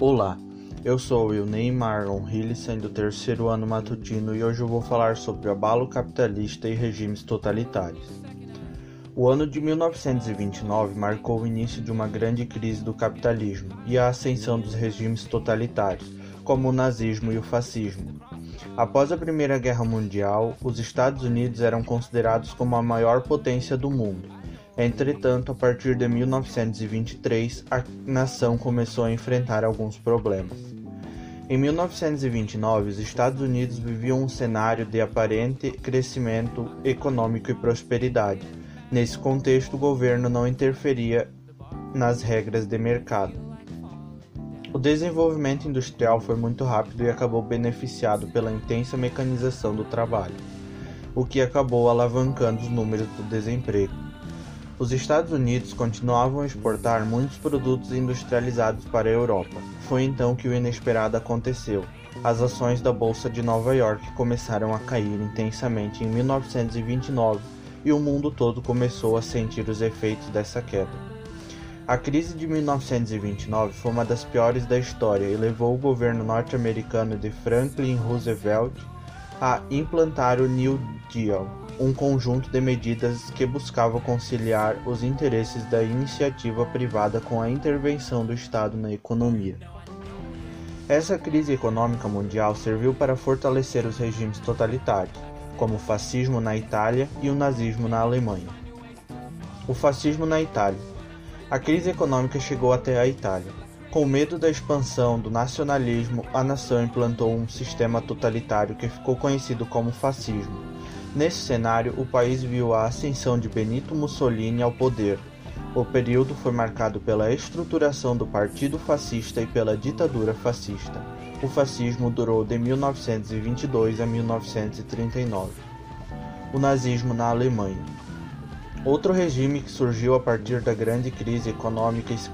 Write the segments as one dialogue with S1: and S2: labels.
S1: Olá, eu sou o Ney Marlon Hillisan do terceiro ano matutino e hoje eu vou falar sobre o abalo capitalista e regimes totalitários. O ano de 1929 marcou o início de uma grande crise do capitalismo e a ascensão dos regimes totalitários, como o nazismo e o fascismo. Após a Primeira Guerra Mundial, os Estados Unidos eram considerados como a maior potência do mundo Entretanto, a partir de 1923, a nação começou a enfrentar alguns problemas. Em 1929, os Estados Unidos viviam um cenário de aparente crescimento econômico e prosperidade. Nesse contexto, o governo não interferia nas regras de mercado. O desenvolvimento industrial foi muito rápido e acabou beneficiado pela intensa mecanização do trabalho, o que acabou alavancando os números do desemprego. Os Estados Unidos continuavam a exportar muitos produtos industrializados para a Europa. Foi então que o inesperado aconteceu. As ações da Bolsa de Nova York começaram a cair intensamente em 1929 e o mundo todo começou a sentir os efeitos dessa queda. A crise de 1929 foi uma das piores da história e levou o governo norte-americano de Franklin Roosevelt a implantar o New Deal, um conjunto de medidas que buscava conciliar os interesses da iniciativa privada com a intervenção do Estado na economia. Essa crise econômica mundial serviu para fortalecer os regimes totalitários, como o fascismo na Itália e o nazismo na Alemanha. O fascismo na Itália. A crise econômica chegou até a Itália. Com medo da expansão do nacionalismo, a nação implantou um sistema totalitário que ficou conhecido como fascismo Nesse cenário, o país viu a ascensão de Benito Mussolini ao poder. O período foi marcado pela estruturação do Partido Fascista e pela ditadura fascista. O fascismo durou de 1922 a 1939. O nazismo na Alemanha. Outro regime que surgiu a partir da grande crise econômica e se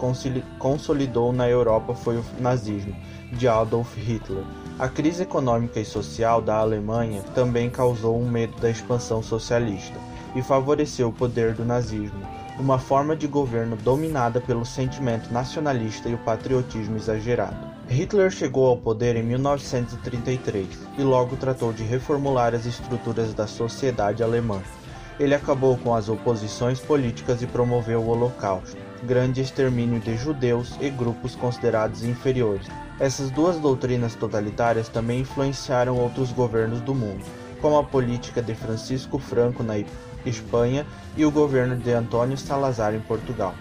S1: consolidou na Europa foi o nazismo, de Adolf Hitler. A crise econômica e social da Alemanha também causou um medo da expansão socialista e favoreceu o poder do nazismo, uma forma de governo dominada pelo sentimento nacionalista e o patriotismo exagerado. Hitler chegou ao poder em 1933 e logo tratou de reformular as estruturas da sociedade alemã ele acabou com as oposições políticas e promoveu o Holocausto, grande extermínio de judeus e grupos considerados inferiores. Essas duas doutrinas totalitárias também influenciaram outros governos do mundo, como a política de Francisco Franco na Espanha e o governo de Antônio Salazar em Portugal.